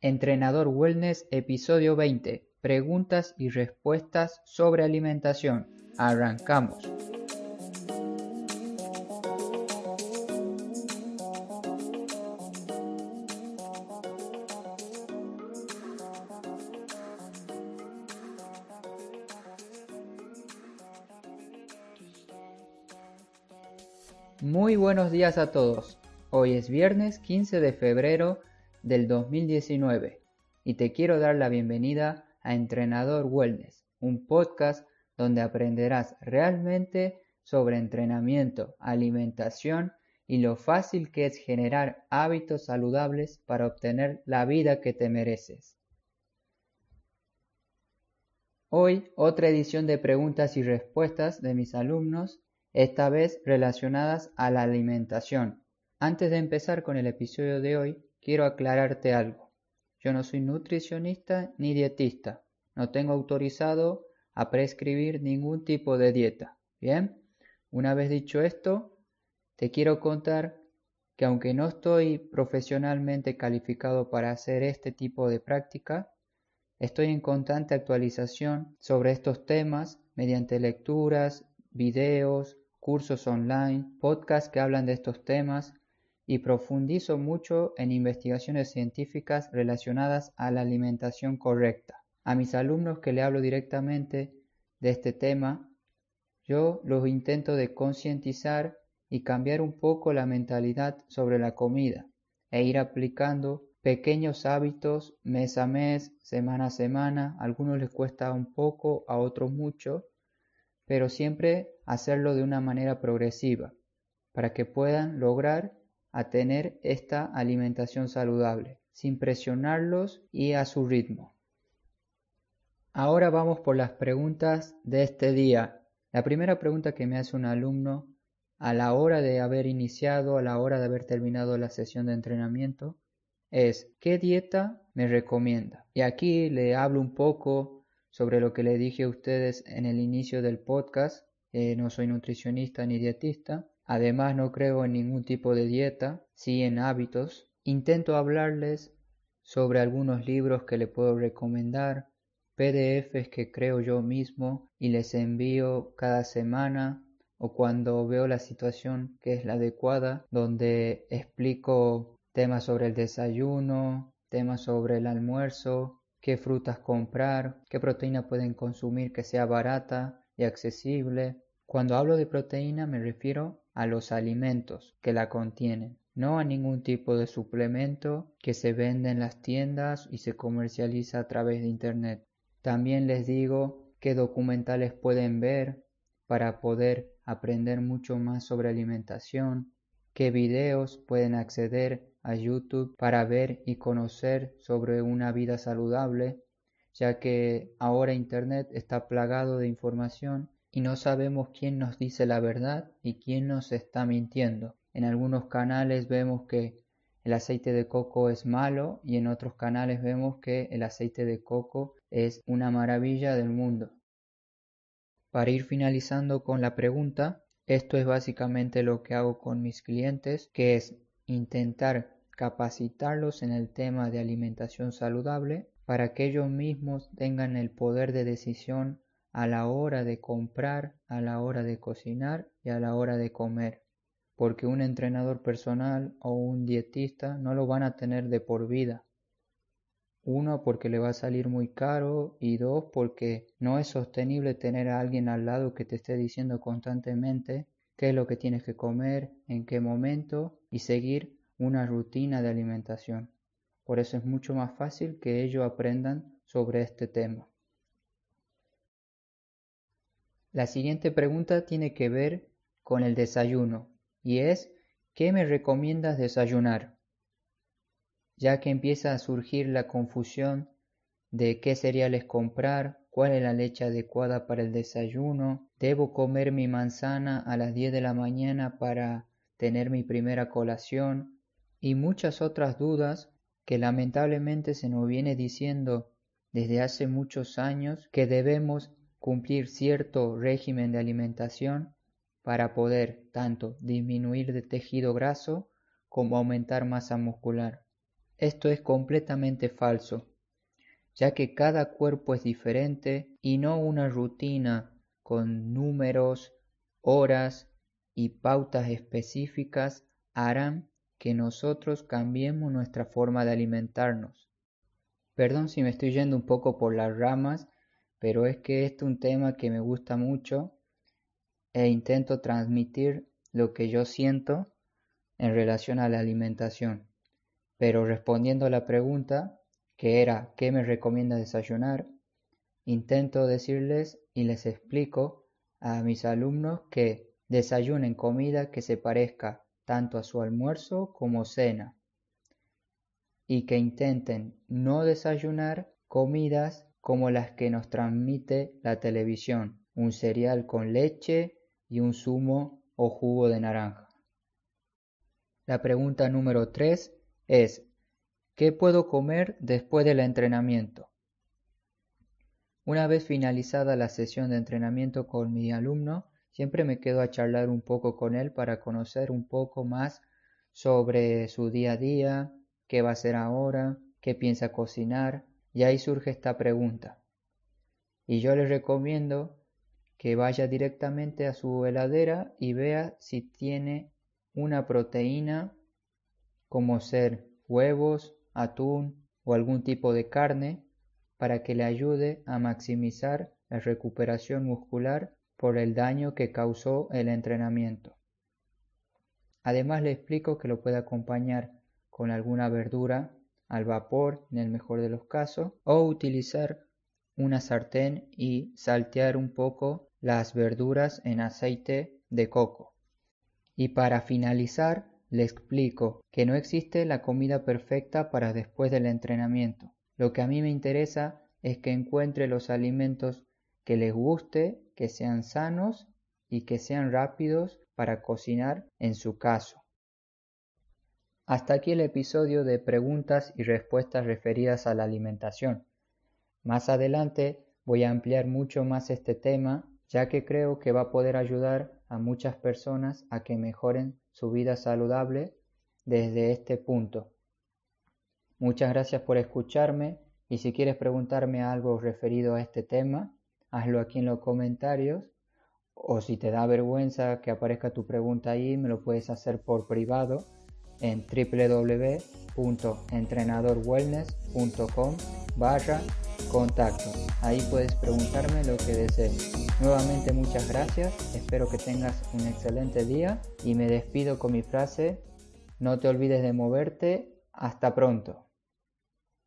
Entrenador Wellness, episodio 20. Preguntas y respuestas sobre alimentación. Arrancamos. Muy buenos días a todos. Hoy es viernes 15 de febrero del 2019 y te quiero dar la bienvenida a Entrenador Wellness, un podcast donde aprenderás realmente sobre entrenamiento, alimentación y lo fácil que es generar hábitos saludables para obtener la vida que te mereces. Hoy otra edición de preguntas y respuestas de mis alumnos, esta vez relacionadas a la alimentación. Antes de empezar con el episodio de hoy, quiero aclararte algo. Yo no soy nutricionista ni dietista. No tengo autorizado a prescribir ningún tipo de dieta. Bien, una vez dicho esto, te quiero contar que aunque no estoy profesionalmente calificado para hacer este tipo de práctica, estoy en constante actualización sobre estos temas mediante lecturas, videos, cursos online, podcasts que hablan de estos temas y profundizo mucho en investigaciones científicas relacionadas a la alimentación correcta. A mis alumnos que le hablo directamente de este tema, yo los intento de concientizar y cambiar un poco la mentalidad sobre la comida e ir aplicando pequeños hábitos mes a mes, semana a semana. A algunos les cuesta un poco, a otros mucho, pero siempre hacerlo de una manera progresiva para que puedan lograr a tener esta alimentación saludable, sin presionarlos y a su ritmo. Ahora vamos por las preguntas de este día. La primera pregunta que me hace un alumno a la hora de haber iniciado, a la hora de haber terminado la sesión de entrenamiento, es ¿qué dieta me recomienda? Y aquí le hablo un poco sobre lo que le dije a ustedes en el inicio del podcast. no soy nutricionista ni dietista, Además no creo en ningún tipo de dieta, sí en hábitos. Intento hablarles sobre algunos libros que le puedo recomendar, PDFs que creo yo mismo y les envío cada semana o cuando veo la situación que es la adecuada, donde explico temas sobre el desayuno, temas sobre el almuerzo, qué frutas comprar, qué proteína pueden consumir que sea barata y accesible. Cuando hablo de proteína me refiero a los alimentos que la contienen, no a ningún tipo de suplemento que se vende en las tiendas y se comercializa a través de Internet. También les digo qué documentales pueden ver para poder aprender mucho más sobre alimentación, qué videos pueden acceder a YouTube para ver y conocer sobre una vida saludable, ya que ahora Internet está plagado de información y no sabemos quién nos dice la verdad y quién nos está mintiendo. En algunos canales vemos que el aceite de coco es malo y en otros canales vemos que el aceite de coco es una maravilla del mundo. Para ir finalizando con la pregunta, esto es básicamente lo que hago con mis clientes, que es intentar capacitarlos en el tema de alimentación saludable para que ellos mismos tengan el poder de decisión a la hora de comprar, a la hora de cocinar y a la hora de comer, porque un entrenador personal o un dietista no lo van a tener de por vida. Uno, porque le va a salir muy caro y dos, porque no es sostenible tener a alguien al lado que te esté diciendo constantemente qué es lo que tienes que comer, en qué momento y seguir una rutina de alimentación. Por eso es mucho más fácil que ellos aprendan sobre este tema. La siguiente pregunta tiene que ver con el desayuno y es ¿qué me recomiendas desayunar? Ya que empieza a surgir la confusión de qué cereales comprar, cuál es la leche adecuada para el desayuno, debo comer mi manzana a las 10 de la mañana para tener mi primera colación y muchas otras dudas que lamentablemente se nos viene diciendo desde hace muchos años que debemos cumplir cierto régimen de alimentación para poder tanto disminuir de tejido graso como aumentar masa muscular. Esto es completamente falso, ya que cada cuerpo es diferente y no una rutina con números, horas y pautas específicas harán que nosotros cambiemos nuestra forma de alimentarnos. Perdón si me estoy yendo un poco por las ramas, pero es que este es un tema que me gusta mucho e intento transmitir lo que yo siento en relación a la alimentación. Pero respondiendo a la pregunta, que era ¿qué me recomienda desayunar? Intento decirles y les explico a mis alumnos que desayunen comida que se parezca tanto a su almuerzo como cena y que intenten no desayunar comidas como las que nos transmite la televisión, un cereal con leche y un zumo o jugo de naranja. La pregunta número 3 es, ¿qué puedo comer después del entrenamiento? Una vez finalizada la sesión de entrenamiento con mi alumno, siempre me quedo a charlar un poco con él para conocer un poco más sobre su día a día, qué va a hacer ahora, qué piensa cocinar, y ahí surge esta pregunta. Y yo le recomiendo que vaya directamente a su heladera y vea si tiene una proteína como ser huevos, atún o algún tipo de carne para que le ayude a maximizar la recuperación muscular por el daño que causó el entrenamiento. Además le explico que lo puede acompañar con alguna verdura al vapor en el mejor de los casos o utilizar una sartén y saltear un poco las verduras en aceite de coco. Y para finalizar le explico que no existe la comida perfecta para después del entrenamiento. Lo que a mí me interesa es que encuentre los alimentos que les guste, que sean sanos y que sean rápidos para cocinar en su caso. Hasta aquí el episodio de preguntas y respuestas referidas a la alimentación. Más adelante voy a ampliar mucho más este tema, ya que creo que va a poder ayudar a muchas personas a que mejoren su vida saludable desde este punto. Muchas gracias por escucharme y si quieres preguntarme algo referido a este tema, hazlo aquí en los comentarios o si te da vergüenza que aparezca tu pregunta ahí, me lo puedes hacer por privado en www.entrenadorwellness.com barra contacto. Ahí puedes preguntarme lo que desees. Nuevamente muchas gracias, espero que tengas un excelente día y me despido con mi frase, no te olvides de moverte, hasta pronto.